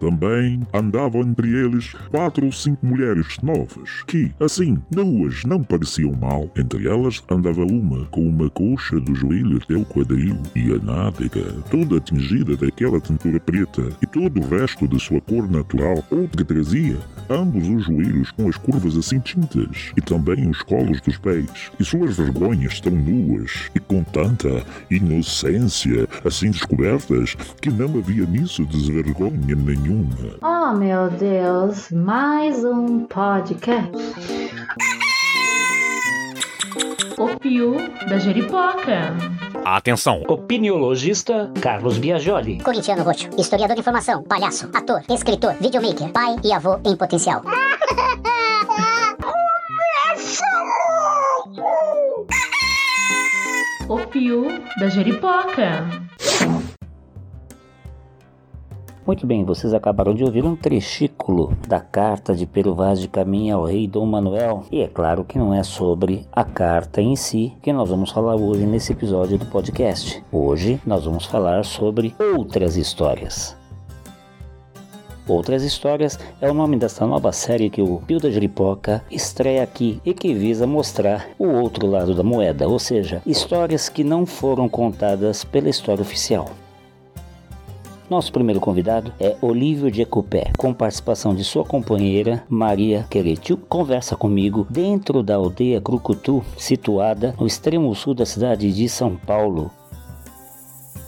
Também andavam entre eles quatro ou cinco mulheres novas, que, assim, nuas, não pareciam mal. Entre elas andava uma com uma coxa do joelho até o quadril e a nádega, toda tingida daquela tintura preta, e todo o resto da sua cor natural. Outra trazia ambos os joelhos com as curvas assim tintas, e também os colos dos pés, e suas vergonhas tão nuas e com tanta inocência assim descobertas que não havia nisso desvergonha nenhuma. Oh meu Deus, mais um podcast. O Pio da Jeripoca. Atenção! Opiniologista Carlos Biagioli. Corintiano Roxo, historiador de informação, palhaço, ator, escritor, videomaker, pai e avô em potencial. O Pio da Jeripoca. Muito bem, vocês acabaram de ouvir um trecículo da carta de Pero Vaz de Caminha ao rei Dom Manuel. E é claro que não é sobre a carta em si que nós vamos falar hoje nesse episódio do podcast. Hoje nós vamos falar sobre outras histórias. Outras Histórias é o nome dessa nova série que o Pio da Jeripoca estreia aqui e que visa mostrar o outro lado da moeda, ou seja, histórias que não foram contadas pela história oficial. Nosso primeiro convidado é Olívio de Ecupé, com participação de sua companheira Maria Queretiu. Conversa comigo dentro da aldeia Crucutu, situada no extremo sul da cidade de São Paulo,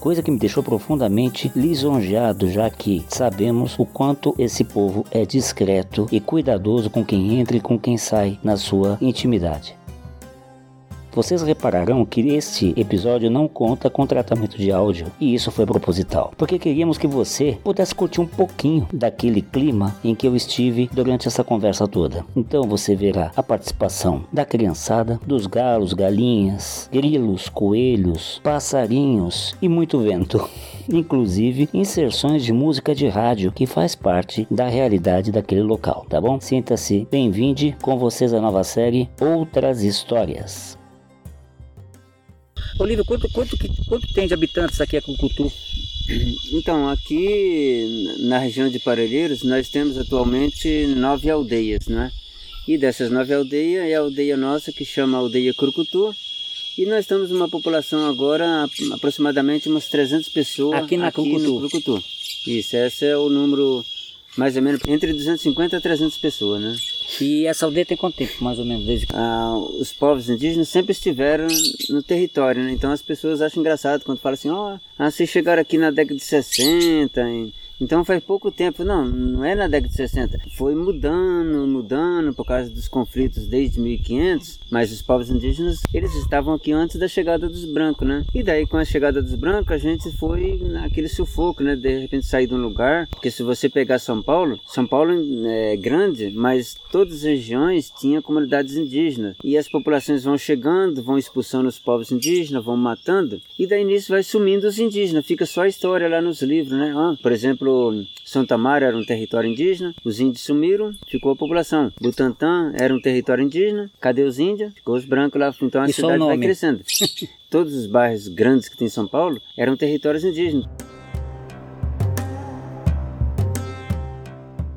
coisa que me deixou profundamente lisonjeado, já que sabemos o quanto esse povo é discreto e cuidadoso com quem entra e com quem sai na sua intimidade. Vocês repararão que este episódio não conta com tratamento de áudio e isso foi proposital, porque queríamos que você pudesse curtir um pouquinho daquele clima em que eu estive durante essa conversa toda. Então você verá a participação da criançada, dos galos, galinhas, grilos, coelhos, passarinhos e muito vento. Inclusive inserções de música de rádio que faz parte da realidade daquele local, tá bom? Sinta-se bem-vindo com vocês a nova série Outras Histórias. Olívio, quanto, quanto, quanto tem de habitantes aqui a Cucutu? Então, aqui na região de Parelheiros, nós temos atualmente nove aldeias, né? E dessas nove aldeias, é a aldeia nossa que chama Aldeia Curucutu. E nós estamos uma população agora, aproximadamente umas 300 pessoas aqui na aqui Curucutu. Isso, esse é o número, mais ou menos, entre 250 a 300 pessoas, né? E essa aldeia tem quanto tempo, mais ou menos, desde. Ah, os povos indígenas sempre estiveram no território, né? Então as pessoas acham engraçado quando falam assim, ó, ah, vocês chegaram aqui na década de 60, e- então faz pouco tempo. Não, não é na década de 60. Foi mudando, mudando por causa dos conflitos desde 1500, mas os povos indígenas, eles estavam aqui antes da chegada dos brancos, né? E daí com a chegada dos brancos, a gente foi naquele sufoco, né? De repente sair de um lugar, porque se você pegar São Paulo, São Paulo é grande, mas todas as regiões tinham comunidades indígenas. E as populações vão chegando, vão expulsando os povos indígenas, vão matando, e daí nisso vai sumindo os indígenas, fica só a história lá nos livros, né? Ah, por exemplo, Santa Mara era um território indígena, os índios sumiram, ficou a população. Butantã era um território indígena, cadê os índios? Ficou os brancos lá, então a E cidade vai crescendo. Todos os bairros grandes que tem em São Paulo eram territórios indígenas.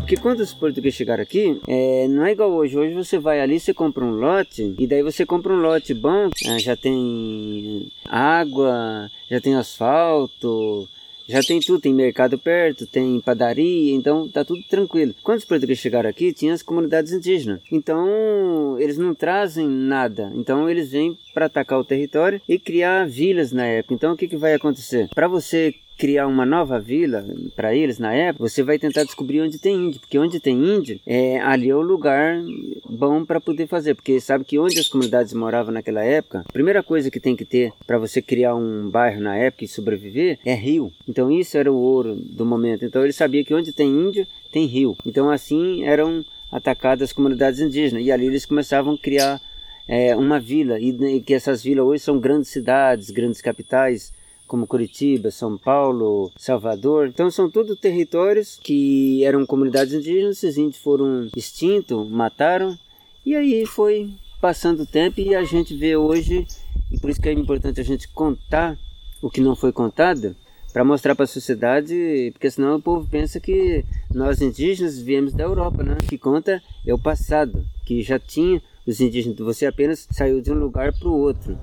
Porque quando os portugueses chegaram aqui, é, não é igual hoje. Hoje você vai ali, você compra um lote, e daí você compra um lote bom, ah, já tem água, já tem asfalto, já tem tudo, tem mercado perto, tem padaria, então tá tudo tranquilo. Quando os portugueses chegaram aqui, tinha as comunidades indígenas. Então, eles não trazem nada. Então, eles vêm para atacar o território e criar vilas na época. Então, o que, que vai acontecer? Para você criar uma nova vila para eles na época, você vai tentar descobrir onde tem índio, porque onde tem índio, é, ali é o lugar bom para poder fazer, porque sabe que onde as comunidades moravam naquela época, a primeira coisa que tem que ter para você criar um bairro na época e sobreviver é rio. Então isso era o ouro do momento. Então ele sabia que onde tem índio, tem rio. Então assim eram atacadas as comunidades indígenas e ali eles começavam a criar é, uma vila e, e que essas vilas hoje são grandes cidades, grandes capitais como Curitiba, São Paulo, Salvador. Então são tudo territórios que eram comunidades indígenas, esses índios foram extintos, mataram, e aí foi passando o tempo e a gente vê hoje, e por isso que é importante a gente contar o que não foi contado, para mostrar para a sociedade, porque senão o povo pensa que nós indígenas viemos da Europa, né? O que conta é o passado, que já tinha os indígenas, você apenas saiu de um lugar para o outro.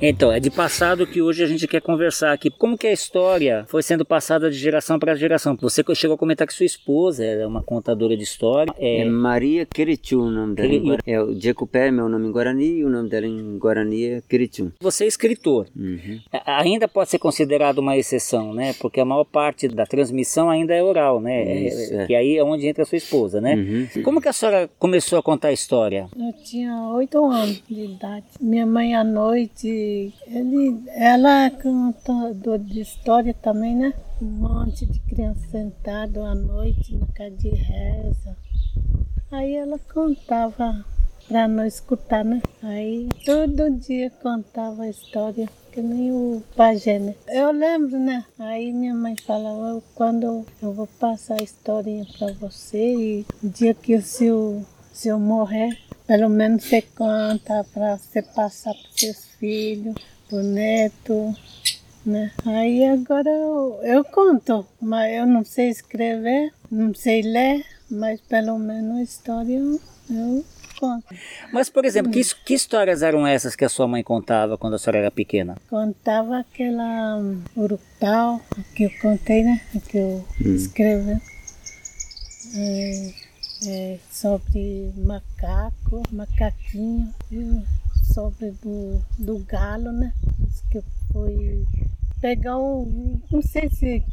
Então, é de passado que hoje a gente quer conversar aqui. Como que a história foi sendo passada de geração para geração? Você chegou a comentar que sua esposa é uma contadora de história. É, É, Maria Querichu o nome dela. É, o Jecupé é meu nome em Guarani e o nome dela em Guarani é Querichu. você é escritor. Uhum. Ainda pode ser considerado uma exceção, né? Porque a maior parte da transmissão ainda é oral, né? Isso, É- é. Que aí é onde entra a sua esposa, né? Uhum. Como que a senhora começou a contar a história? Eu tinha oito anos de idade. Minha mãe à noite, ele, ela contadora de história também, né? Um monte de criança sentado à noite na casa de reza. Aí ela contava para nós escutar, né? Aí todo dia contava a história, que nem o pajé, né? Eu lembro, né? Aí minha mãe falava, "Eu- quando eu vou passar a historinha para você e o dia que o seu, se eu morrer, pelo menos você conta para você passar para seus filhos, pro neto, né? Aí agora eu, eu conto, mas eu não sei escrever, não sei ler, mas pelo menos a história eu, eu conto. Mas, por exemplo, que, que histórias eram essas que a sua mãe contava quando a senhora era pequena? Contava aquela um, que eu contei, né? Que eu escrevi. É, é, sobre macaco, macaquinho, e sobre do, do galo, né? Diz Que foi pegar o. não sei se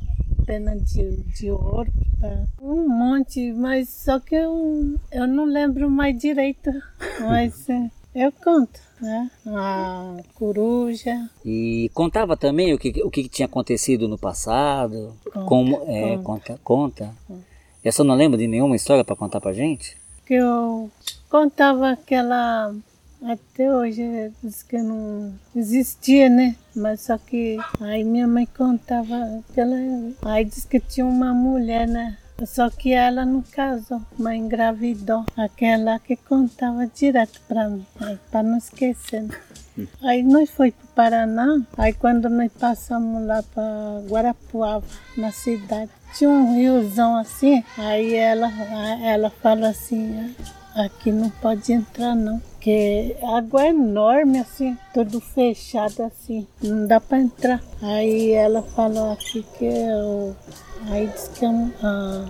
pena de, de ouro, tá? um monte, mas só que eu, eu não lembro mais direito. Mas é, eu conto, né? A coruja, E contava também o que, o que tinha acontecido no passado? Conta, Como, é, conta, conta. Eu só não lembro de nenhuma história para contar pra gente? que eu contava aquela. Até hoje diz que não existia, né? Mas só que aí minha mãe contava aquela. Aí diz que tinha uma mulher, né? Só que ela não casou, mas engravidou. Aquela que contava direto pra mim, para não esquecer. né? Aí nós foi para Paraná, aí quando nós passamos lá para Guarapuava, na cidade, tinha um riozão assim, aí ela, ela fala assim, "Ah, aqui não pode entrar não, porque a água é enorme assim, tudo fechado assim, não dá para entrar. Aí ela falou aqui que eu, aí disse que a,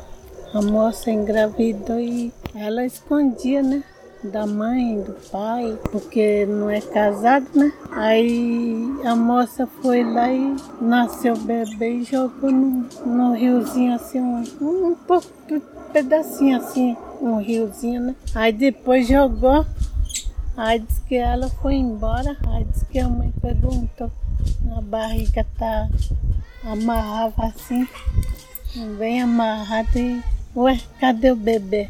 a moça engravidou e ela escondia, né? da mãe, do pai, porque não é casado, né? Aí a moça foi lá e nasceu o bebê e jogou no, no riozinho assim, um, um pouco, um pedacinho assim, um riozinho, né? Aí depois jogou, aí disse que ela foi embora, aí disse que a mãe perguntou, a barriga tá amarrava assim, bem amarrado e, ué, cadê o bebê?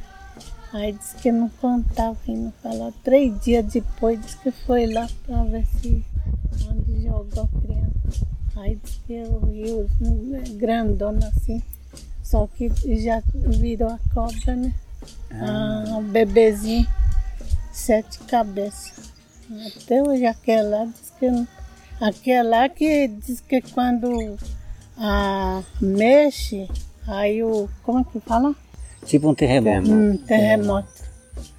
Aí disse que não contava e não falava. Três dias depois disse que foi lá para ver se onde jogou a criança. Aí disse que o rio é grandona assim, só que já virou a cobra, né? Ah, o bebezinho, sete cabeças. Até hoje aquela diz que não- aquela que diz que quando ah, mexe, aí o. como é que fala? Tipo um terremoto. Um terremoto.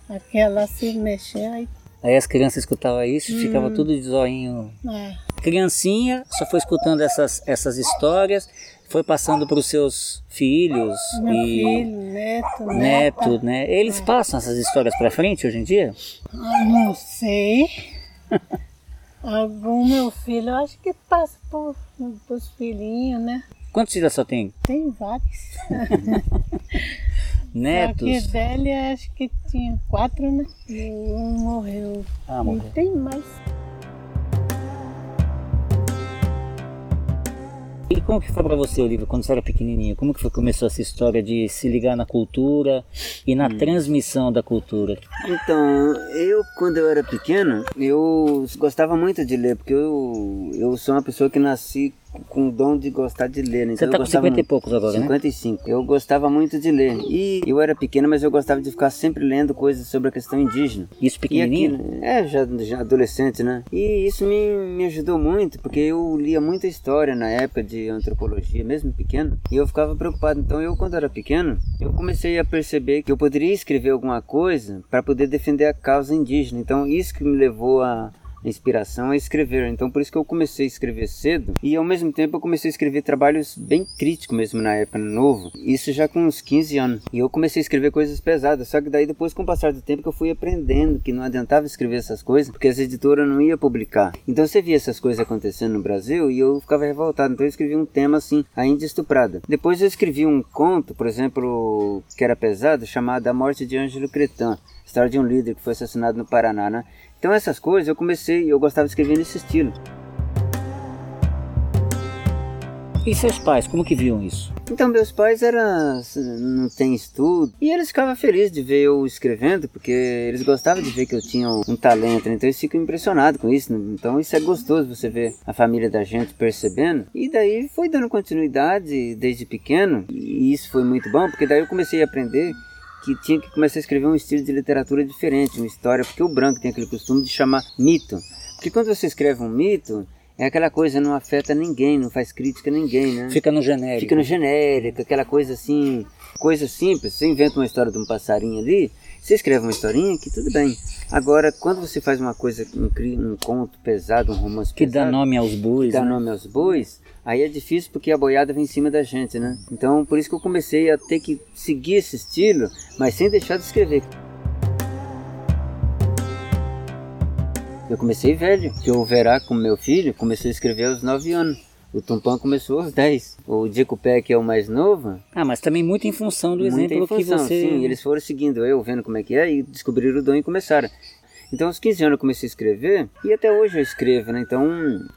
Aquela se mexer, aí. Aí as crianças escutavam isso e ficava tudo de zoinho. É, Criancinha só foi escutando essas, essas histórias, foi passando para os seus filhos meu e filho, neto, neta. neto, né? Eles passam essas histórias para frente hoje em dia? Ah, Não sei. Algum meu filho, eu acho que passa por, pros filhinhos, né? Quantos filhos só tem? Tem vários. Netos? Só dele acho que tinha quatro, né? E um morreu. Ah, morreu. E tem mais. E como que foi para você, Olivia, quando você era pequenininho? Como que foi, começou essa história de se ligar na cultura e na transmissão da cultura? Então, eu quando eu era pequeno, eu gostava muito de ler, porque eu, eu sou uma pessoa que nasci com o dom de gostar de ler. Né? Você Então tá eu com gostava 50 e muito. poucos agora, né? 55. Eu gostava muito de ler. E eu era pequeno, mas eu gostava de ficar sempre lendo coisas sobre a questão indígena. Isso E pequenininho? aquilo, é, já, já adolescente, né? E isso me, me ajudou muito, porque eu lia muita história na época de antropologia, mesmo pequeno, e eu ficava preocupado. Então, eu, quando era pequeno, eu comecei a perceber que eu poderia escrever alguma coisa para poder defender a causa indígena. Então, isso que me levou a inspiração a escrever. Então por isso que eu comecei a escrever cedo e ao mesmo tempo eu comecei a escrever trabalhos bem críticos mesmo na época, novo. Isso já com uns 15 anos. E eu comecei a escrever coisas pesadas, só que daí depois com o passar do tempo que eu fui aprendendo que não adiantava escrever essas coisas, porque as editoras não iam publicar. Então você via essas coisas acontecendo no Brasil e eu ficava revoltado. Então eu escrevi um tema assim, a Índia Estuprada. Depois eu escrevi um conto, por exemplo, que era pesado, chamado A Morte de Ângelo Cretan. História de um líder que foi assassinado no Paraná, né? Então essas coisas eu comecei, eu gostava de escrever nesse estilo. E seus pais, como que viam isso? Então meus pais eram não tem estudo e eles ficavam felizes de ver eu escrevendo porque eles gostavam de ver que eu tinha um talento, então eles ficam impressionados com isso. Então isso é gostoso você ver a família da gente percebendo e daí foi dando continuidade desde pequeno e isso foi muito bom porque daí eu comecei a aprender que tinha que começar a escrever um estilo de literatura diferente, uma história, porque o branco tem aquele costume de chamar mito. Porque quando você escreve um mito, é aquela coisa não afeta ninguém, não faz crítica a ninguém, né? Fica no genérico. Fica no genérico, aquela coisa assim, coisa simples. Você inventa uma história de um passarinho ali, você escreve uma historinha que tudo bem. Agora, quando você faz uma coisa, um, um conto pesado, um romance Que pesado, dá nome aos bois, que dá né? nome aos bois, aí é difícil porque a boiada vem em cima da gente, né? Então, por isso que eu comecei a ter que seguir esse estilo, mas sem deixar de escrever. Eu comecei velho, que o Verá com meu filho começou a escrever aos 9 anos. O Tumpão começou aos 10. O Dico Pé, que é o mais novo, Ah, mas também muito em função do exemplo que infusão, você... Sim, eles foram seguindo eu, vendo como é que é, e descobriram o dom e começaram. Então, aos 15 anos eu comecei a escrever, e até hoje eu escrevo, né? Então,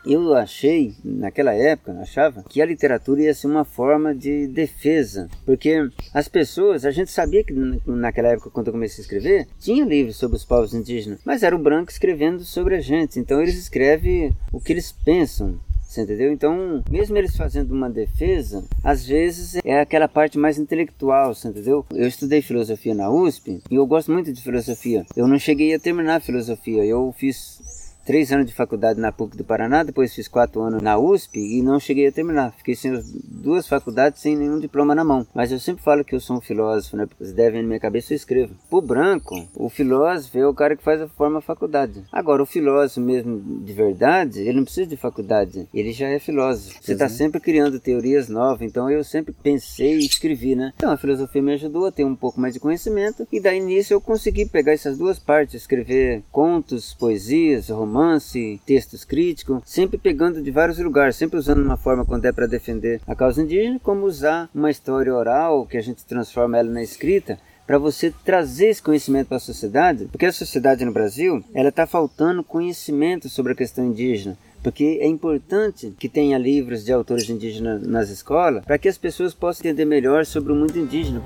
eu achei, naquela época, achava, que a literatura ia ser uma forma de defesa. Porque as pessoas, a gente sabia que na- naquela época, quando eu comecei a escrever, tinha livros sobre os povos indígenas, mas era o branco escrevendo sobre a gente. Então, eles escrevem o que eles pensam. Você entendeu? Então, mesmo eles fazendo uma defesa, às vezes é aquela parte mais intelectual, você entendeu? Eu estudei filosofia na USP e eu gosto muito de filosofia. Eu não cheguei a terminar a filosofia, eu fiz três anos de faculdade na PUC do Paraná, depois fiz quatro anos na USP e não cheguei a terminar. Fiquei sem as duas faculdades sem nenhum diploma na mão. Mas eu sempre falo que eu sou um filósofo, né? Porque se devem na minha cabeça eu escrevo. Pro branco, o filósofo é o cara que faz a forma faculdade. Agora, o filósofo mesmo de verdade, ele não precisa de faculdade. Ele já é filósofo. Você está sempre criando teorias novas. Então eu sempre pensei e escrevi, né? Então a filosofia me ajudou a ter um pouco mais de conhecimento. E daí nisso eu consegui pegar essas duas partes, escrever contos, poesias, romances romance, textos críticos, sempre pegando de vários lugares, sempre usando uma forma quando é para defender a causa indígena, como usar uma história oral que a gente transforma ela na escrita para você trazer esse conhecimento para a sociedade, porque a sociedade no Brasil ela está faltando conhecimento sobre a questão indígena. Porque é importante que tenha livros de autores indígenas nas escolas para que as pessoas possam entender melhor sobre o mundo indígena.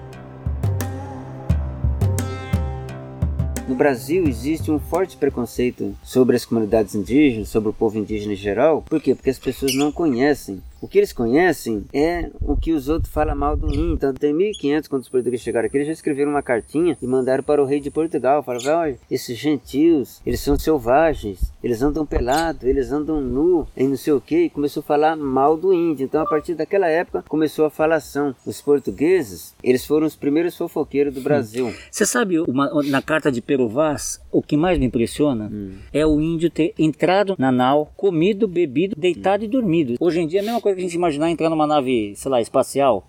No Brasil existe um forte preconceito sobre as comunidades indígenas, sobre o povo indígena em geral. Por quê? Porque as pessoas não conhecem. O que eles conhecem é o que os outros falam mal do índio. Então, tem 1500, quando os portugueses chegaram aqui, eles já escreveram uma cartinha e mandaram para o rei de Portugal. Falaram, olha, esses gentios, eles são selvagens, eles andam pelados, eles andam nu, e não sei o que. E começou a falar mal do índio. Então, a partir daquela época, começou a falação. Os portugueses, eles foram os primeiros fofoqueiros do Brasil. Você sabe, uma- na carta de Pero Vaz, o que mais me impressiona é o índio ter entrado na nau, comido, bebido, deitado e dormido. Hoje em dia é a mesma coisa que a gente imaginar entrar numa nave, sei lá, espacial,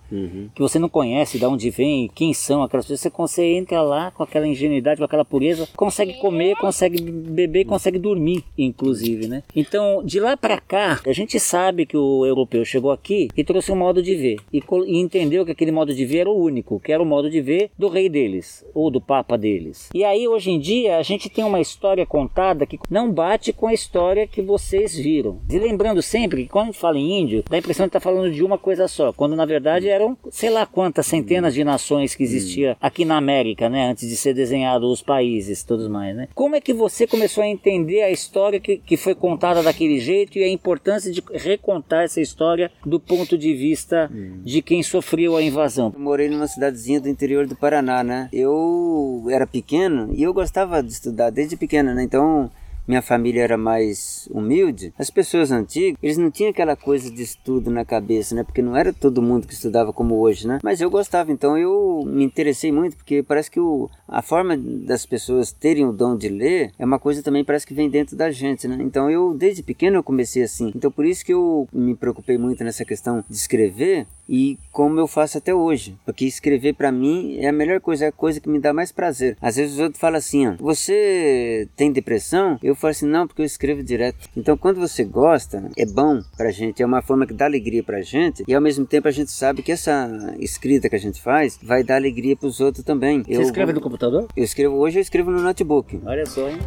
que você não conhece de onde vem, quem são aquelas pessoas. Você consegue entra lá com aquela ingenuidade, com aquela pureza, consegue comer, consegue beber, consegue dormir, inclusive, né? Então, de lá pra cá, a gente sabe que o europeu chegou aqui e trouxe um modo de ver e, e entendeu que aquele modo de ver era o único, que era o modo de ver do rei deles ou do papa deles. E aí hoje em dia a gente tem uma história contada que não bate com a história que vocês viram. E lembrando sempre que quando a gente fala em índio, dá a impressão de estar falando de uma coisa só, quando na verdade eram sei lá quantas centenas de nações que existia aqui na América, né, antes de ser desenhado os países, todos mais, né? Como é que você começou a entender a história história que, que foi contada daquele jeito e a importância de recontar essa história do ponto de vista de quem sofreu a invasão. Eu morei numa cidadezinha do interior do Paraná, né? Eu era pequeno e eu gostava de estudar desde pequeno, né? Então minha família era mais humilde, as pessoas antigas, eles não tinham aquela coisa de estudo na cabeça, né? Porque não era todo mundo que estudava como hoje, né? Mas eu gostava, então eu me interessei muito, porque parece que o, a forma das pessoas terem o dom de ler é uma coisa também parece que vem dentro da gente, né? Então eu, desde pequeno, eu comecei assim. Então por isso que eu me preocupei muito nessa questão de escrever e como eu faço até hoje. Porque escrever para mim é a melhor coisa, é a coisa que me dá mais prazer. Às vezes os outros falam assim, ó, você tem depressão? Eu falo assim, não, porque eu escrevo direto. Então quando você gosta, é bom pra gente, é uma forma que dá alegria pra gente e ao mesmo tempo a gente sabe que essa escrita que a gente faz vai dar alegria pros outros também. Você escreve no computador? Eu escrevo hoje, eu escrevo no notebook. Olha só, hein?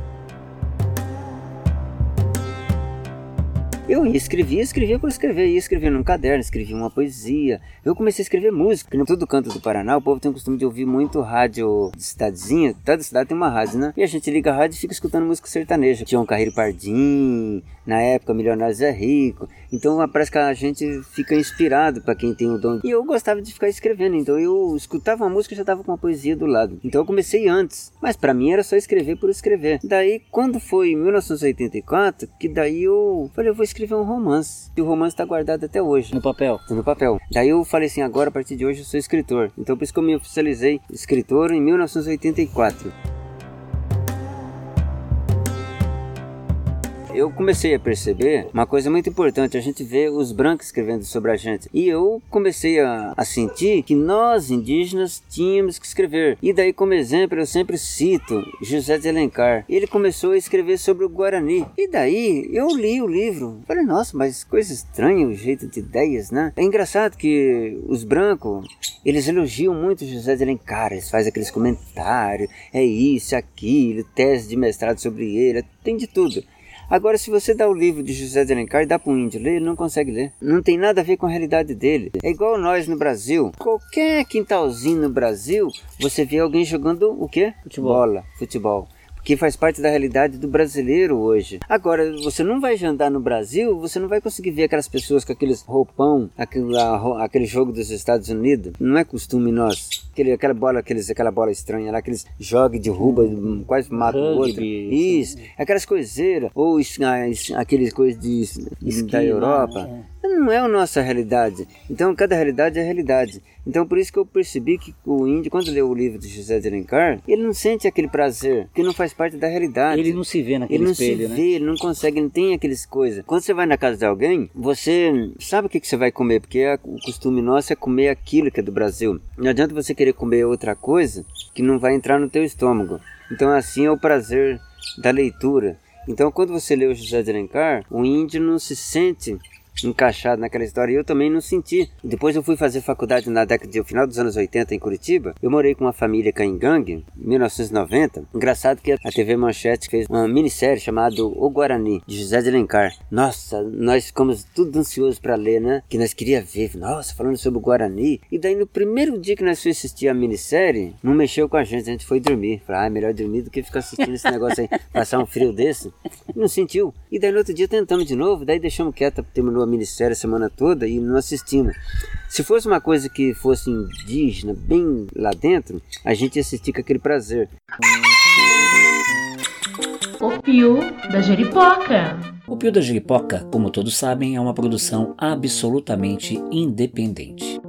Eu ia escrevia, escrevia por escrever, ia escrever num caderno, escrevia uma poesia. Eu comecei a escrever música. Em todo canto do Paraná, o povo tem o costume de ouvir muito rádio de cidadezinha. Toda cidade tem uma rádio, né? E a gente liga a rádio e fica escutando música sertaneja. Tinha um Carreiro Pardim, na época Milionários é Rico. Então parece que a gente fica inspirado para quem tem o dom. E eu gostava de ficar escrevendo, então eu escutava uma música e já tava com uma poesia do lado. Então eu comecei antes, mas para mim era só escrever por escrever. Daí quando foi em 1984, que daí eu falei, eu vou escrever um romance. E o romance tá guardado até hoje. No papel. No papel. Daí eu falei assim, agora a partir de hoje eu sou escritor. Então por isso que eu me oficializei escritor em 1984. Eu comecei a perceber uma coisa muito importante. A gente vê os brancos escrevendo sobre a gente. E eu comecei a, a, sentir que nós, indígenas, tínhamos que escrever. E daí, como exemplo, eu sempre cito José de Alencar. Ele começou a escrever sobre o Guarani. E daí, eu li o livro. Falei, nossa, mas coisa estranha o jeito de ideias, né? É engraçado que os brancos, eles elogiam muito José de Alencar. Eles fazem aqueles comentários. É isso, aquilo, tese de mestrado sobre ele. Tem de tudo. Agora, se você dá o livro de José de Alencar e dá para um índio ler, ele não consegue ler. Não tem nada a ver com a realidade dele. É igual nós no Brasil. Qualquer quintalzinho no Brasil, você vê alguém jogando o quê? Futebol. Bola, futebol que faz parte da realidade do brasileiro hoje. Agora, você não vai andar no Brasil, você não vai conseguir ver aquelas pessoas com aqueles roupão, aquele, aquele jogo dos Estados Unidos. Não é costume nosso. Aquele, aquela bola, aqueles, aquela bola estranha lá, aqueles jogos de ruba, quase mata o outro. Isso, aquelas coiseiras, ou ah, aqueles coisas de, da Europa. É não é a nossa realidade. Então, cada realidade é realidade. Então, por isso que eu percebi que o índio, quando lê o livro de José de Alencar, ele não sente aquele prazer, que não faz parte da realidade. Ele não se vê naquele ele não espelho, se né? vê, ele não consegue, não tem aquelas coisas. Quando você vai na casa de alguém, você sabe o que, que você vai comer, porque é, o costume nosso é comer aquilo que é do Brasil. Não adianta você querer comer outra coisa que não vai entrar no teu estômago. Então, assim é o prazer da leitura. Então, quando você lê o José de Alencar, o índio não se sente encaixado naquela história e eu também não senti. Depois eu fui fazer faculdade na década de final dos anos 80 em Curitiba. Eu morei com uma família Caingangue, em 1990. Engraçado que a TV Manchete fez uma minissérie chamada O Guarani, de José de Alencar. Nossa, nós ficamos tudo ansiosos para ler, né? Que nós queria ver. Nossa, falando sobre o Guarani. E daí no primeiro dia que nós fomos assistir a minissérie, não mexeu com a gente, a gente foi dormir. Falei, ah, é melhor dormir do que ficar assistindo esse negócio aí, passar um frio desse. Não sentiu. E daí no outro dia tentamos de novo, daí deixamos quieto, terminou a minissérie a semana toda e não assistimos. Se fosse uma coisa que fosse indígena, bem lá dentro, a gente ia assistir com aquele prazer. O Pio da Jeripoca. O Pio da Jeripoca, como todos sabem, é uma produção absolutamente independente.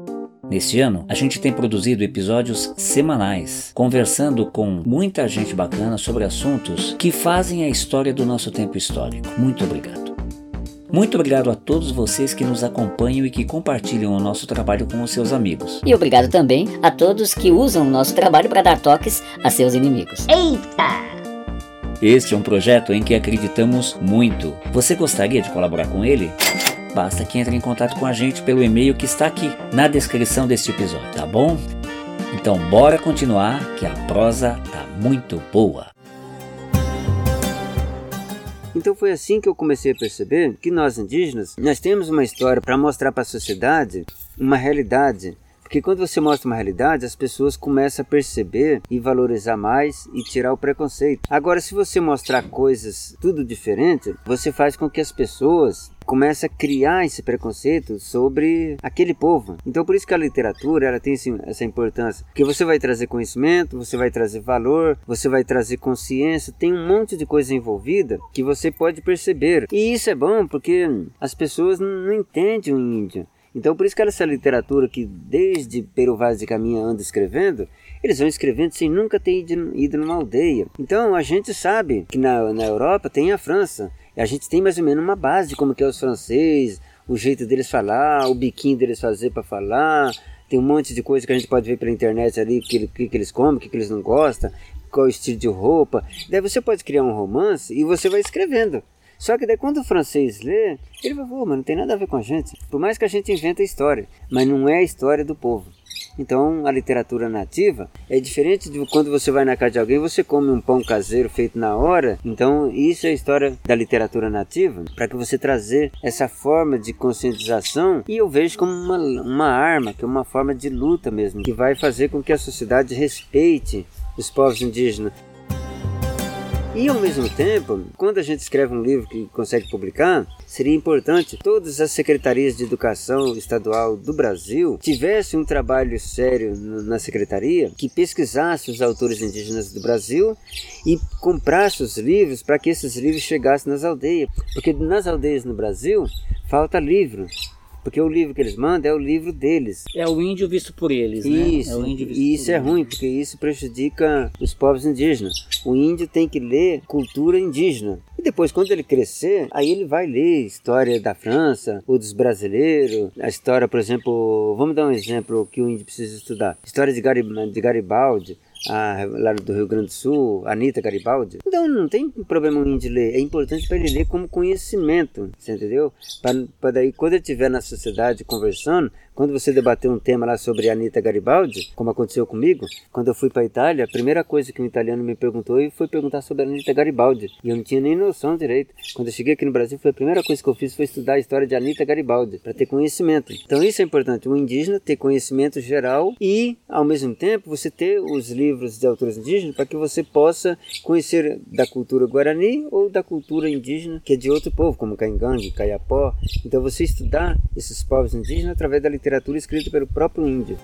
Neste ano, a gente tem produzido episódios semanais, conversando com muita gente bacana sobre assuntos que fazem a história do nosso tempo histórico. Muito obrigado. Muito obrigado a todos vocês que nos acompanham e que compartilham o nosso trabalho com os seus amigos. E obrigado também a todos que usam o nosso trabalho para dar toques a seus inimigos. Eita! Este é um projeto em que acreditamos muito. Você gostaria de colaborar com ele? Basta que entre em contato com a gente pelo e-mail que está aqui na descrição deste episódio, tá bom? Então bora continuar que a prosa tá muito boa. Então foi assim que eu comecei a perceber que nós indígenas, nós temos uma história para mostrar para a sociedade uma realidade Porque quando você mostra uma realidade, as pessoas começam a perceber e valorizar mais e tirar o preconceito. Agora, se você mostrar coisas tudo diferente, você faz com que as pessoas começa a criar esse preconceito sobre aquele povo. Então por isso que a literatura ela tem essa importância, porque você vai trazer conhecimento, você vai trazer valor, você vai trazer consciência, tem um monte de coisa envolvida que você pode perceber. E isso é bom porque as pessoas não entendem o índio. Então por isso que essa literatura que desde Pero Vaz de Caminha anda escrevendo, eles vão escrevendo sem nunca ter ido, ido numa aldeia. Então a gente sabe que na, na Europa tem a França, a gente tem mais ou menos uma base de como que é os franceses, o jeito deles falar, o biquinho deles fazer para falar. Tem um monte de coisa que a gente pode ver pela internet ali, o que, que, que, eles comem, o que, que eles não gostam, qual é o estilo de roupa. Daí você pode criar um romance e você vai escrevendo. Só que daí quando o francês lê, ele vai falar, mas não tem nada a ver com a gente. Por mais que a gente inventa a história, mas não é a história do povo. Então, a literatura nativa é diferente de quando você vai na casa de alguém, você come um pão caseiro feito na hora. Então, isso é a história da literatura nativa, para que você trazer essa forma de conscientização e eu vejo como uma, uma arma, que é uma forma de luta mesmo, que vai fazer com que a sociedade respeite os povos indígenas. E ao mesmo tempo, quando a gente escreve um livro que consegue publicar, seria importante todas as secretarias de educação estadual do Brasil tivessem um trabalho sério na secretaria que pesquisasse os autores indígenas do Brasil e comprasse os livros para que esses livros chegassem nas aldeias, porque nas aldeias no Brasil falta livro. Porque o livro que eles mandam é o livro deles. É o índio visto por eles, né? Isso, é e isso é ruim, porque isso prejudica os povos indígenas. O índio tem que ler cultura indígena. E depois, quando ele crescer, aí ele vai ler história da França ou dos brasileiros. A história, por exemplo, vamos dar um exemplo que o índio precisa estudar. História de Garibaldi a, lá do Rio Grande do Sul, Anitta Garibaldi. Então não tem problema o índio ler, é importante para ele ler como conhecimento, você entendeu? Para daí, quando ele estiver na sociedade conversando, quando você debateu um tema lá sobre Anita Garibaldi, como aconteceu comigo, quando eu fui para a Itália, a primeira coisa que um italiano me perguntou foi perguntar sobre Anita Garibaldi. E eu não tinha nem noção direito. Quando eu cheguei aqui no Brasil, foi a primeira coisa que eu fiz foi estudar a história de Anita Garibaldi, para ter conhecimento. Então isso é importante, o indígena ter conhecimento geral e, ao mesmo tempo, você ter os livros de autores indígenas para que você possa conhecer da cultura guarani ou da cultura indígena que é de outro povo, como Caingangue, Caiapó. Então você estudar esses povos indígenas através da literatura literatura escrita pelo próprio índio.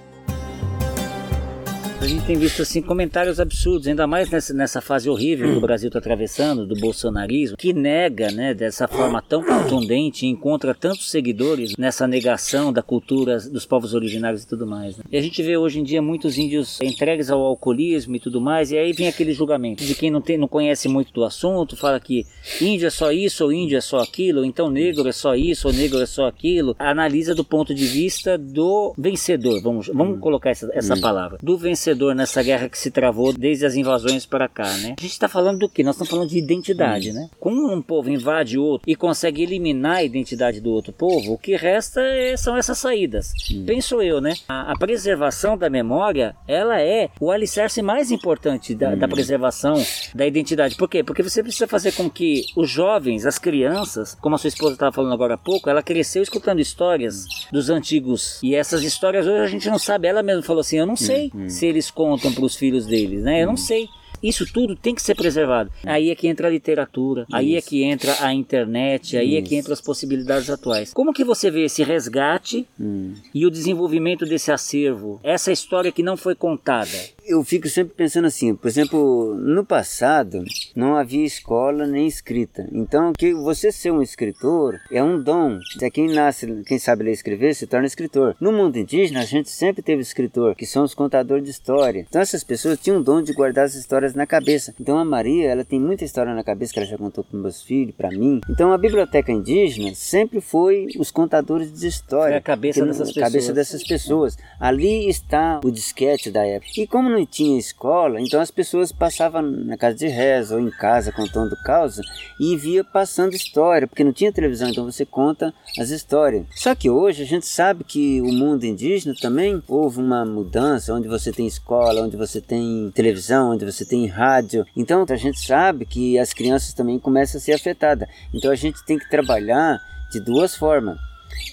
A gente tem visto assim comentários absurdos, ainda mais nessa, nessa fase horrível que o Brasil está atravessando, do bolsonarismo, que nega, né, dessa forma tão contundente, encontra tantos seguidores nessa negação da cultura dos povos originários e tudo mais. Né? E a gente vê hoje em dia muitos índios entregues ao alcoolismo e tudo mais, e aí vem aquele julgamento de quem não, tem, não conhece muito do assunto, fala que índio é só isso, ou índio é só aquilo, ou então negro é só isso, ou negro é só aquilo. Analisa do ponto de vista do vencedor, vamos, vamos hum. colocar essa, essa hum. palavra, do vencedor vencedor nessa guerra que se travou desde as invasões para cá, né? A gente está falando do que? Nós estamos falando de identidade, hum. né? Como um povo invade outro e consegue eliminar a identidade do outro povo, o que resta é, são essas saídas. Hum. Penso eu, né? A, a, preservação da memória, ela é o alicerce mais importante da, hum. da preservação da identidade. Por quê? Porque você precisa fazer com que os jovens, as crianças, como a sua esposa estava falando agora há pouco, ela cresceu escutando histórias hum. dos antigos. E essas histórias hoje a gente não sabe. Ela mesma falou assim: eu não hum. sei hum. se ele eles contam para os filhos deles, né? Eu não hum. sei. Isso tudo tem que ser preservado. Aí é que entra a literatura, Isso. aí é que entra a internet, aí Isso. é que entra as possibilidades atuais. Como que você vê esse resgate hum. e o desenvolvimento desse acervo? Essa história que não foi contada eu fico sempre pensando assim, por exemplo, no passado não havia escola nem escrita. Então, que você ser um escritor é um dom. É quem nasce, quem sabe ler e escrever se torna escritor. No mundo indígena, a gente sempre teve escritor, que são os contadores de história. Então, essas pessoas tinham o dom de guardar as histórias na cabeça. Então, a Maria, ela tem muita história na cabeça que ela já contou para meus filhos, para mim. Então, a biblioteca indígena sempre foi os contadores de história. Foi a cabeça dessas pessoas. cabeça dessas pessoas. Ali está o disquete da época. E como não tinha escola, então as pessoas passavam na casa de reza ou em casa contando causa e via passando história, porque não tinha televisão, então você conta as histórias. Só que hoje a gente sabe que o mundo indígena também houve uma mudança, onde você tem escola, onde você tem televisão, onde você tem rádio. Então a gente sabe que as crianças também começam a ser afetadas. Então a gente tem que trabalhar de duas formas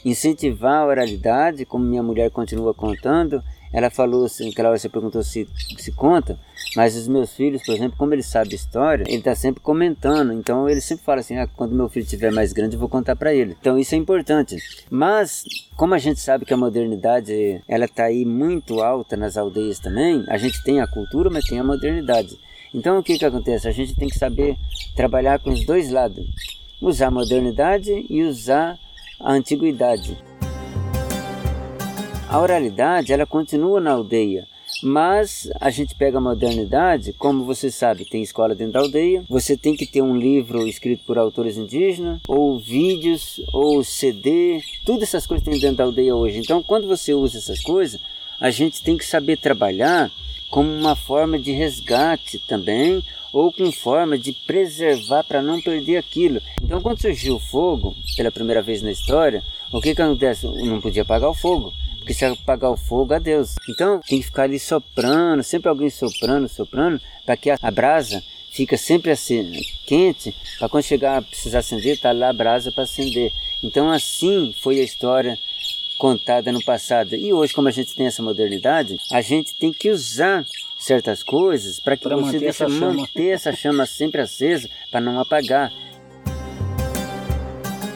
incentivar a oralidade, como minha mulher continua contando. Ela falou assim, aquela hora você perguntou se, se conta, mas os meus filhos, por exemplo, como ele sabe história, ele está sempre comentando. Então ele sempre fala assim: ah, quando meu filho estiver mais grande, eu vou contar para ele. Então isso é importante. Mas como a gente sabe que a modernidade ela está aí muito alta nas aldeias também, a gente tem a cultura, mas tem a modernidade. Então o que que acontece? A gente tem que saber trabalhar com os dois lados, usar a modernidade e usar a antiguidade. A oralidade ela continua na aldeia, mas a gente pega a modernidade, como você sabe, tem escola dentro da aldeia, você tem que ter um livro escrito por autores indígenas, ou vídeos, ou CD, todas essas coisas tem dentro da aldeia hoje. Então, quando você usa essas coisas, a gente tem que saber trabalhar como uma forma de resgate também, ou com forma de preservar para não perder aquilo. Então, quando surgiu o fogo, pela primeira vez na história, o que, que acontece? Não podia apagar o fogo porque se apagar o fogo, adeus. Então tem que ficar ali soprando, sempre alguém soprando, soprando, para que a, brasa fica sempre assim, quente, para quando chegar a precisar acender, tá lá a brasa para acender. Então assim foi a história contada no passado. E hoje, como a gente tem essa modernidade, a gente tem que usar certas coisas para que pra você manter, essa manter essa chama sempre acesa, para não apagar.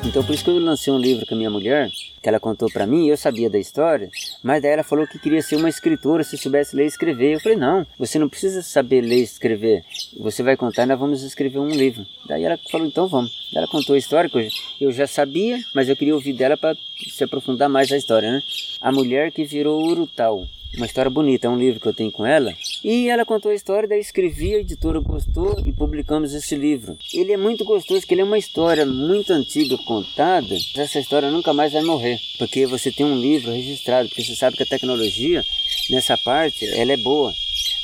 Então por isso que eu lancei um livro com a minha mulher, que ela contou para mim, eu sabia da história, mas daí ela falou que queria ser uma escritora se soubesse ler e escrever. Eu falei, não, você não precisa saber ler e escrever, você vai contar nós vamos escrever um livro. Daí ela falou, então vamos. Daí ela contou a história que eu já sabia, mas eu queria ouvir dela para se aprofundar mais a história, né? A mulher que virou Urutau uma história bonita, é um livro que eu tenho com ela. E ela contou a história, daí escrevi, a editora gostou e publicamos esse livro. Ele é muito gostoso, porque ele é uma história muito antiga contada. Essa história nunca mais vai morrer, porque você tem um livro registrado, porque você sabe que a tecnologia nessa parte ela é boa.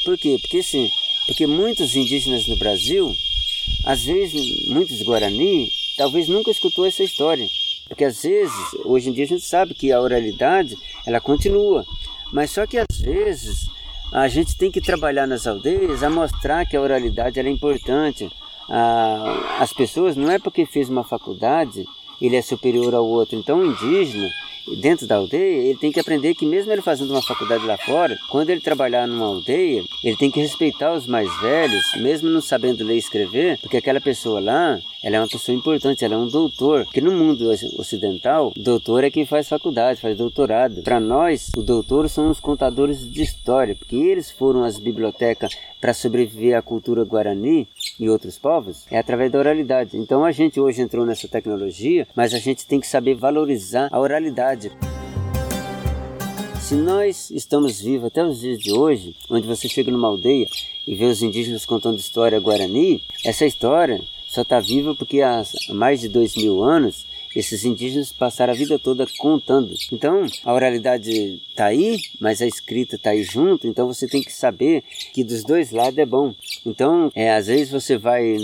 Por quê? Porque sim, porque muitos indígenas no Brasil, às vezes muitos guarani, talvez nunca escutou essa história. Porque às vezes, hoje em dia a gente sabe que a oralidade, ela continua. Mas só que às vezes a gente tem que trabalhar nas aldeias a mostrar que a oralidade é importante. Ah, as pessoas, não é porque fez uma faculdade, ele é superior ao outro. Então, o indígena, dentro da aldeia, ele tem que aprender que mesmo ele fazendo uma faculdade lá fora, quando ele trabalhar numa aldeia, ele tem que respeitar os mais velhos, mesmo não sabendo ler e escrever, porque aquela pessoa lá, ela é uma pessoa importante, ela é um doutor. Porque no mundo ocidental, doutor é quem faz faculdade, faz doutorado. Para nós, o doutor são os contadores de história, porque eles foram às bibliotecas para sobreviver à cultura guarani e outros povos, é através da oralidade. Então a gente hoje entrou nessa tecnologia, mas a gente tem que saber valorizar a oralidade. Se nós estamos vivos até os dias de hoje, onde você chega numa aldeia e vê os indígenas contando história guarani, essa história só está viva porque há mais de dois mil anos esses indígenas passaram a vida toda contando. Então, a oralidade está aí, mas a escrita está aí junto, então você tem que saber que dos dois lados é bom. Então, é, às vezes você vai,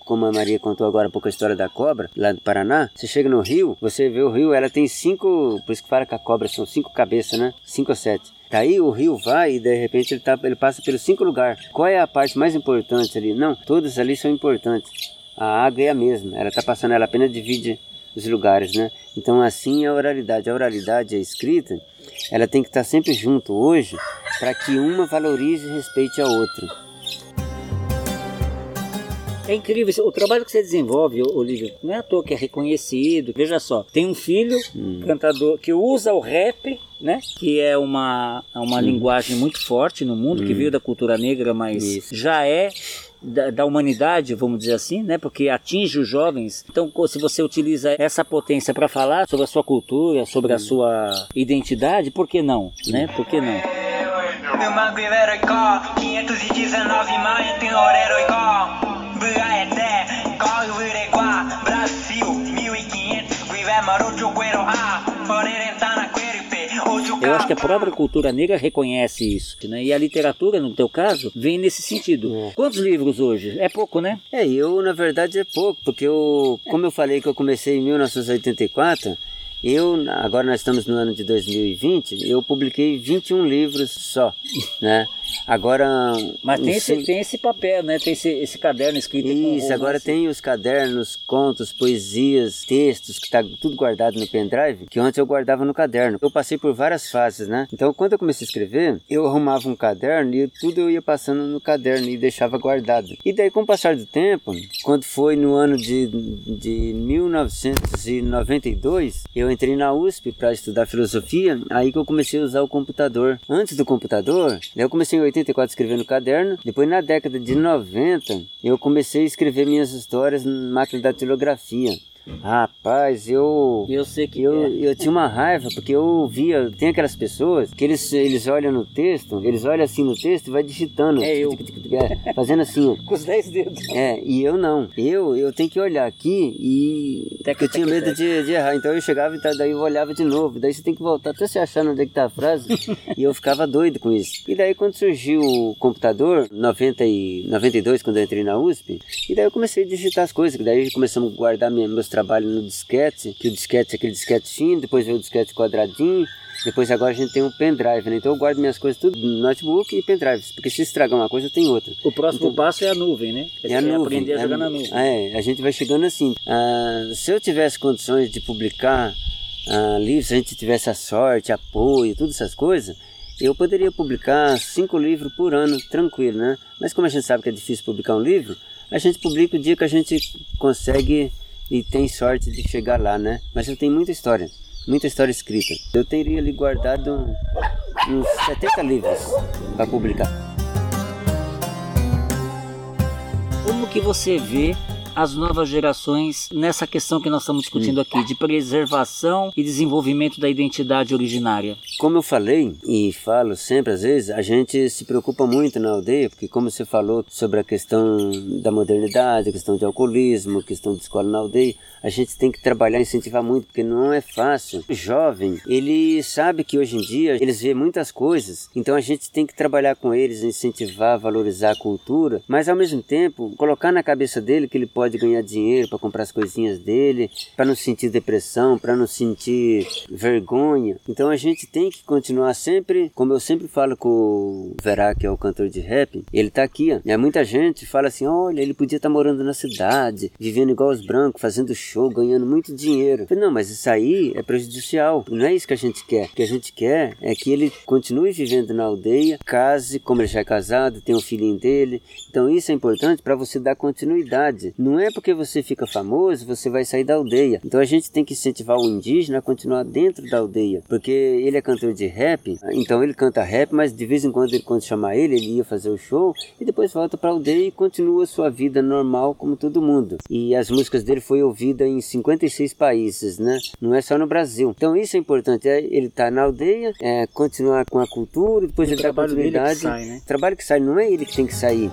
como a Maria contou agora um pouco a história da cobra, lá do Paraná, você chega no rio, você vê o rio, ela tem cinco, por isso que fala que a cobra são cinco cabeças, né? Cinco ou sete. Daí o rio vai e de repente ele, tá, ele passa pelos cinco lugares. Qual é a parte mais importante ali? Não, todas ali são importantes. A água é a mesma, ela está passando, ela apenas divide os lugares, né? Então assim é a oralidade. A oralidade, a escrita, ela tem que estar sempre junto hoje para que uma valorize e respeite a outra. É incrível, o trabalho que você desenvolve, Olívio, não é à toa que é reconhecido. Veja só, tem um filho, hum. cantador, que usa o rap né? Que é uma, uma hum. linguagem muito forte no mundo, hum. que veio da cultura negra, mas Isso. já é da, da, humanidade, vamos dizer assim, né? Porque atinge os jovens. Então, se você utiliza essa potência para falar sobre a sua cultura, sobre a sua identidade, por que não, né? Por que não? Brasil eu acho que a própria cultura negra reconhece isso, né? E a literatura, no teu caso, vem nesse sentido. É. Quantos livros hoje? É pouco, né? É, eu, na verdade, é pouco, porque eu, como eu falei que eu comecei em 1984, Eu, agora nós estamos no ano de 2020, eu publiquei 21 livros só, né? Agora. Mas tem, esse, tem esse papel, né? Tem esse, esse caderno escrito com Isso, agora romance. tem os cadernos, contos, poesias, textos, que tá tudo guardado no pendrive, que antes eu guardava no caderno. Eu passei por várias fases, né? Então, quando eu comecei a escrever, eu arrumava um caderno e tudo eu ia passando no caderno e deixava guardado. E daí, com o passar do tempo, quando foi no ano de, de 1992, eu entrei na USP para estudar filosofia, aí que eu comecei a usar o computador. Antes do computador, eu comecei em 84 a escrever no caderno, depois na década de 90, eu comecei a escrever minhas histórias na máquina da tilografia. Rapaz, eu Eu sei que eu, é. eu tinha uma raiva, porque eu via, tem aquelas pessoas que eles, eles olham no texto, eles olham assim no texto e vai digitando. É eu. É, fazendo assim. Com os 10 dedos. É, e eu não. Eu, eu tenho que olhar aqui e Tec, eu tinha medo de, de errar. Então eu chegava e tá, daí eu olhava de novo. Daí você tem que voltar até você achar onde é que tá a frase. e eu ficava doido com isso. E daí quando surgiu o computador, 90 e 92, quando eu entrei na USP, e daí eu comecei a digitar as coisas. que Daí começamos a guardar meus trabalhos no disquete, que o disquete é aquele disquete fino, depois veio o disquete quadradinho. Depois agora a gente tem um pendrive, né? Então eu guardo minhas coisas tudo no notebook e pendrives. Porque se estragar uma coisa, tem outra. O próximo Então- passo é a nuvem, né? É a nuvem. aprender a é jogar na nuvem. É, a gente vai chegando assim. Ah, se eu tivesse condições de publicar ah, livros, se a gente tivesse a sorte, apoio, todas essas coisas, eu poderia publicar cinco livros por ano, tranquilo, né? Mas como a gente sabe que é difícil publicar um livro, a gente publica o dia que a gente consegue e tem sorte de chegar lá, né? Mas eu tenho muita história, muita história escrita. Eu teria ali guardado uns 70 livros para publicar. Como que você vê as novas gerações nessa questão que nós estamos discutindo aqui, de preservação e desenvolvimento da identidade originária? Como eu falei e falo sempre às vezes, a gente se preocupa muito na aldeia, porque como você falou sobre a questão da modernidade, a questão de alcoolismo, a questão de escola na aldeia, a gente tem que trabalhar incentivar muito, porque não é fácil. O jovem, ele sabe que hoje em dia eles vê muitas coisas, então a gente tem que trabalhar com eles, incentivar, valorizar a cultura, mas ao mesmo tempo colocar na cabeça dele que ele pode ganhar dinheiro para comprar as coisinhas dele, para não sentir depressão, para não sentir vergonha. Então a gente tem que continuar sempre, como eu sempre falo com o Verá, que é o cantor de rap, ele tá aqui, ó. Aí muita gente fala assim: olha, ele podia estar morando na cidade, vivendo igual os brancos, fazendo show, ganhando muito dinheiro. Falei, não, mas isso aí é prejudicial. Não é isso que a gente quer. O que a gente quer é que ele continue vivendo na aldeia, case, como ele já é casado, tem um filhinho dele. Então isso é importante para você dar continuidade. Não é porque você fica famoso, você vai sair da aldeia. Então a gente tem que incentivar o indígena a continuar dentro da aldeia. Porque ele é cantor de rap, então ele canta rap, mas de vez em quando, ele, quando chamar ele, ele ia fazer o show e depois volta para a aldeia e continua sua vida normal como todo mundo. E as músicas dele foi ouvida em 56 países, né? Não é só no Brasil. Então isso é importante, é ele estar na aldeia, é, continuar com a cultura, depois O ele dá trabalho dele que continuidade. sai, né? Trabalho que sai, não é ele que tem que sair.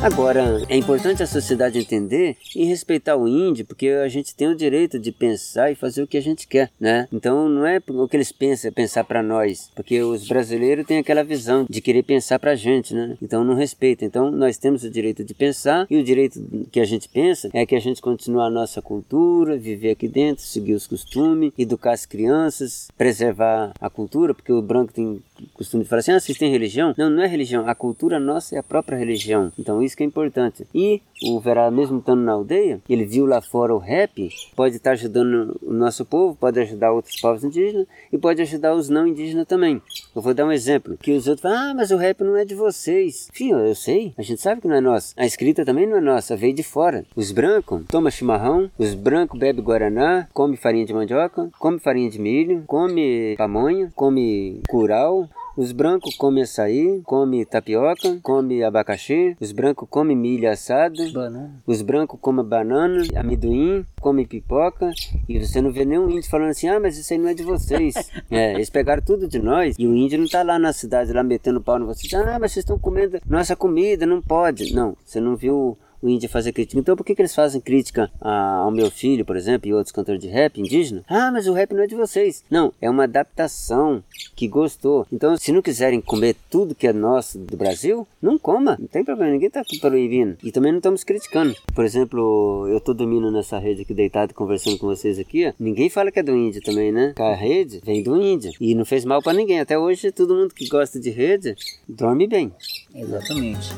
Agora, é importante a sociedade entender e respeitar o índio, porque a gente tem o direito de pensar e fazer o que a gente quer, né? Então não é o que eles pensam, é pensar para nós, porque os brasileiros têm aquela visão de querer pensar pra gente, né? Então não respeita. Então nós temos o direito de pensar e o direito que a gente pensa é que a gente continue a nossa cultura, viver aqui dentro, seguir os costumes, educar as crianças, preservar a cultura, porque o branco tem costume de falar assim, ah, vocês têm religião? Não, não é religião, a cultura nossa é a própria religião. Então isso que é importante. E o Verá, mesmo estando na aldeia, ele viu lá fora o rap, pode estar ajudando o nosso povo, pode ajudar outros povos indígenas e pode ajudar os não indígenas também. Eu vou dar um exemplo, que os outros falam, ah, mas o rap não é de vocês. Filho, eu sei, a gente sabe que não é nosso. A escrita também não é nossa, veio de fora. Os brancos tomam chimarrão, os brancos bebem guaraná, come farinha de mandioca, come farinha de milho, come pamonha, come curau, os brancos comem açaí, comem tapioca, comem abacaxi, os brancos comem milho assado, Banana. os brancos comem banana, amendoim, comem pipoca, e você não vê nenhum índio falando assim, ah, mas isso aí não é de vocês. é, eles pegaram tudo de nós, e o índio não tá lá na cidade, lá metendo pau em vocês, ah, mas vocês estão comendo nossa comida, não pode. Não, você não viu o índio fazer crítica. Então por que, que eles fazem crítica a, ao meu filho, por exemplo, e outros cantores de rap indígena? Ah, mas o rap não é de vocês. Não, é uma adaptação que gostou. Então, se não quiserem comer tudo que é nosso do Brasil, não coma. Não tem problema, ninguém está proibindo. E também não estamos criticando. Por exemplo, eu tô dormindo nessa rede aqui deitado conversando com vocês aqui. Ó. Ninguém fala que é do índio também, né? A rede vem do índio. E não fez mal para ninguém. Até hoje, todo mundo que gosta de rede dorme bem. Exatamente.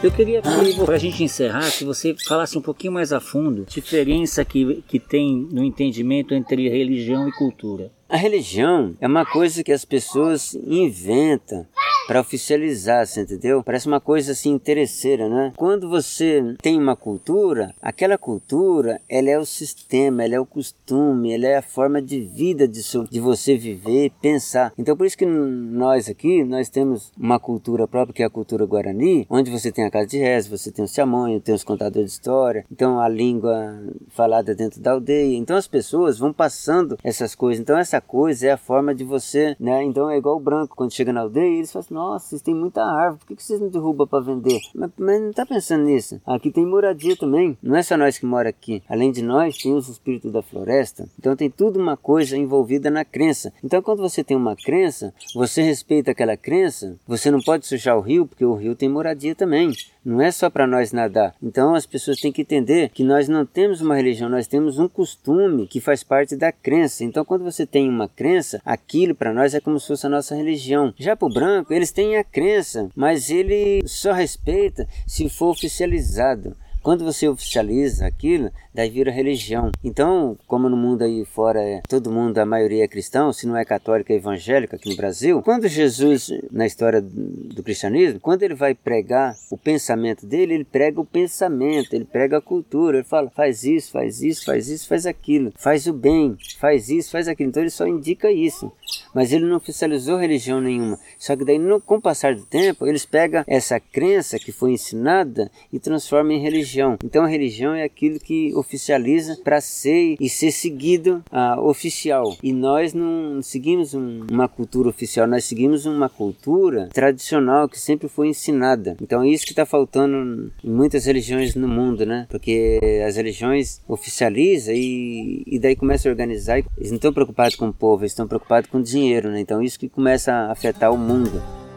Eu queria que, para a gente encerrar, que você falasse um pouquinho mais a fundo a diferença que, que tem no entendimento entre religião e cultura. A religião é uma coisa que as pessoas inventam para oficializar, você entendeu? Parece uma coisa assim interesseira, né? Quando você tem uma cultura, aquela cultura, ela é o sistema, ela é o costume, ela é a forma de vida de, de você viver pensar. Então por isso que nós aqui, nós temos uma cultura própria que é a cultura guarani, onde você tem a casa de reza, você tem o siamonho, tem os contadores de história, então a língua falada dentro da aldeia. Então as pessoas vão passando essas coisas. Então essa coisa é a forma de você, né? Então é igual o branco, quando chega na aldeia, eles falam assim, nossa, vocês têm muita árvore, por que vocês não derrubam para vender? Mas, mas, não tá pensando nisso. Aqui tem moradia também. Não é só nós que mora aqui. Além de nós, tem os espíritos da floresta. Então tem tudo uma coisa envolvida na crença. Então quando você tem uma crença, você respeita aquela crença, você não pode sujar o rio, porque o rio tem moradia também. Não é só para nós nadar. Então as pessoas têm que entender que nós não temos uma religião, nós temos um costume que faz parte da crença. Então quando você tem uma crença, aquilo para nós é como se fosse a nossa religião. Já para o branco, eles têm a crença, mas ele só respeita se for oficializado. Quando você oficializa aquilo, daí vira religião. Então, como no mundo aí fora é, todo mundo, a maioria é cristão, se não é católico é evangélico aqui no Brasil, quando Jesus, na história do cristianismo, quando ele vai pregar o pensamento dele, ele prega o pensamento, ele prega a cultura, ele fala, faz isso, faz isso, faz isso, faz aquilo, faz o bem, faz isso, faz aquilo. Então ele só indica isso. Mas ele não oficializou religião nenhuma. Só que daí, no, com o passar do tempo, eles pegam essa crença que foi ensinada e transformam em religião. Então a religião é aquilo que oficializa para ser e ser seguido uh, oficial. E nós não seguimos um, uma cultura oficial, nós seguimos uma cultura tradicional que sempre foi ensinada. Então é isso que está faltando em muitas religiões no mundo, né? Porque as religiões oficializam e, e daí começam a organizar. Eles não estão preocupados com o povo, eles estão preocupados com o dinheiro, né? Então isso que começa a afetar o mundo.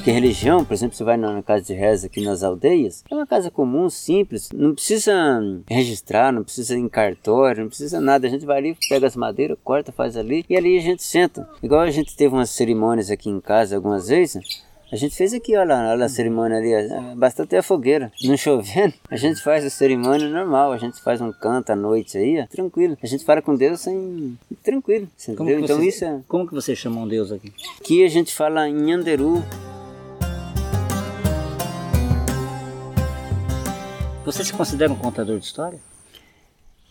Porque religião, por exemplo, você vai na casa de reza aqui nas aldeias, é uma casa comum, simples, não precisa registrar, não precisa ir em cartório, não precisa nada. A gente vai ali, pega as madeiras, corta, faz ali e ali a gente senta. Igual a gente teve umas cerimônias aqui em casa algumas vezes. A gente fez aqui, olha lá, olha a cerimônia ali, basta ter a fogueira. Não chovendo, a gente faz a cerimônia normal, a gente faz um canto à noite aí, ó, tranquilo. A gente fala com Deus sem. tranquilo. Entendeu? Então isso é. Como que você chama um Deus aqui? Aqui a gente fala em Anderu. Você se considera um contador de história?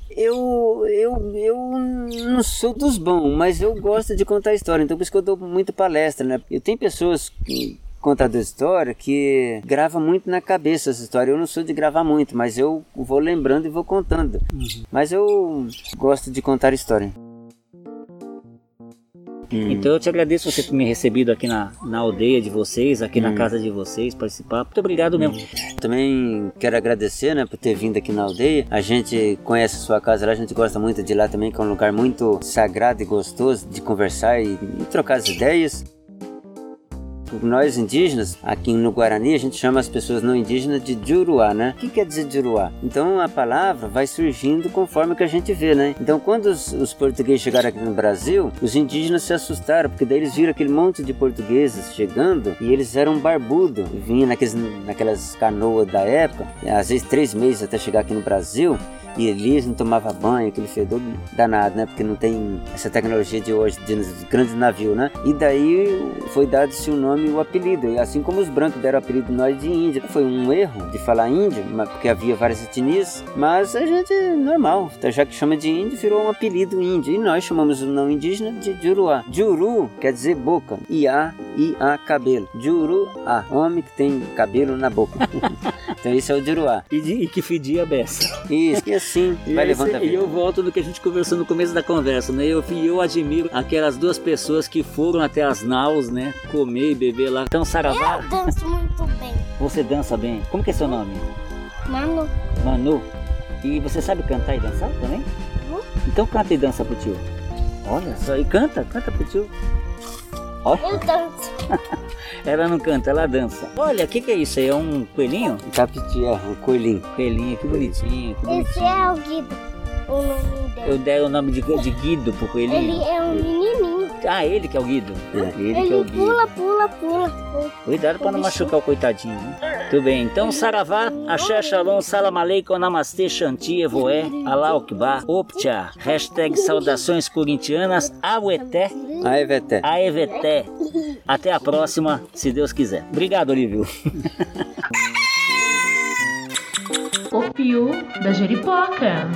Eu, eu, eu não sou dos bons, mas eu gosto de contar história, então por isso que eu dou muita palestra, né? Eu tenho pessoas que contador de história que grava muito na cabeça essa história. Eu não sou de gravar muito, mas eu vou lembrando e vou contando. Uhum. Mas eu gosto de contar história. Hum. Então eu te agradeço você ter me recebido aqui na, na aldeia de vocês, aqui hum. na casa de vocês, participar. Muito obrigado mesmo. Hum. Também quero agradecer, né, por ter vindo aqui na aldeia. A gente conhece a sua casa lá, a gente gosta muito de lá também, que é um lugar muito sagrado e gostoso de conversar e, e trocar as ideias nós indígenas, aqui no Guarani, a gente chama as pessoas não indígenas de Juruá, né? O que quer dizer Juruá? Então a palavra vai surgindo conforme que a gente vê, né? Então quando os, os portugueses chegaram aqui no Brasil, os indígenas se assustaram, porque daí eles viram aquele monte de portugueses chegando e eles eram barbudo, vinha naqueles, naquelas canoas da época, às vezes três meses até chegar aqui no Brasil, e Elias não tomava banho, aquele fedor danado, né? Porque não tem essa tecnologia de hoje, de grandes navios, né? E daí foi dado-se o nome e o apelido, assim como os brancos deram o apelido nós de índia. Foi um erro de falar índio, porque havia várias etnias, mas a gente é normal, então, já que chama de índio, virou um apelido índio. E nós chamamos o não indígena de Juruá. Juru quer dizer boca, Iá, Iá, cabelo. Juru, a homem que tem cabelo na boca. Então esse é o Juruá. E, de- e que fedia a beça. Isso, e assim, E, vai aí levando cê- a e vida. eu volto do que a gente conversou no começo da conversa, né? Eu, eu admiro aquelas duas pessoas que foram até as naus, né? Comer e beber lá. Então, Saravá, Eu danço muito bem. você dança bem. Como que é seu nome? Mano, Manu. E você sabe cantar e dançar também? Uhum. Então canta e dança pro tio. Olha só, e canta, canta pro tio. Eu danço. Ela não canta, ela dança. Olha, o que, que é isso aí? É um coelhinho? Capiti, é, um coelhinho. Coelhinho, que bonitinho, que bonitinho. Esse é o Guido, o nome dele. Eu dei o nome de, de Guido pro coelhinho. Ele é um menininho. Ah, ele que é o Guido. É. Ele que é o Ele Guido. pula, pula, pula. Cuidado para não machucar o coitadinho. Né? Tudo bem, então Saravá, Axé Shalom, Salam Aleikum, Namastê, Shanti, Evoé, Allah Akbar, Optia, hashtag saudações corintianas, Aueté, Aí, Veté. Aeveté. Até a próxima, se Deus quiser. Obrigado, Olívio. O Pio da Jeripoca.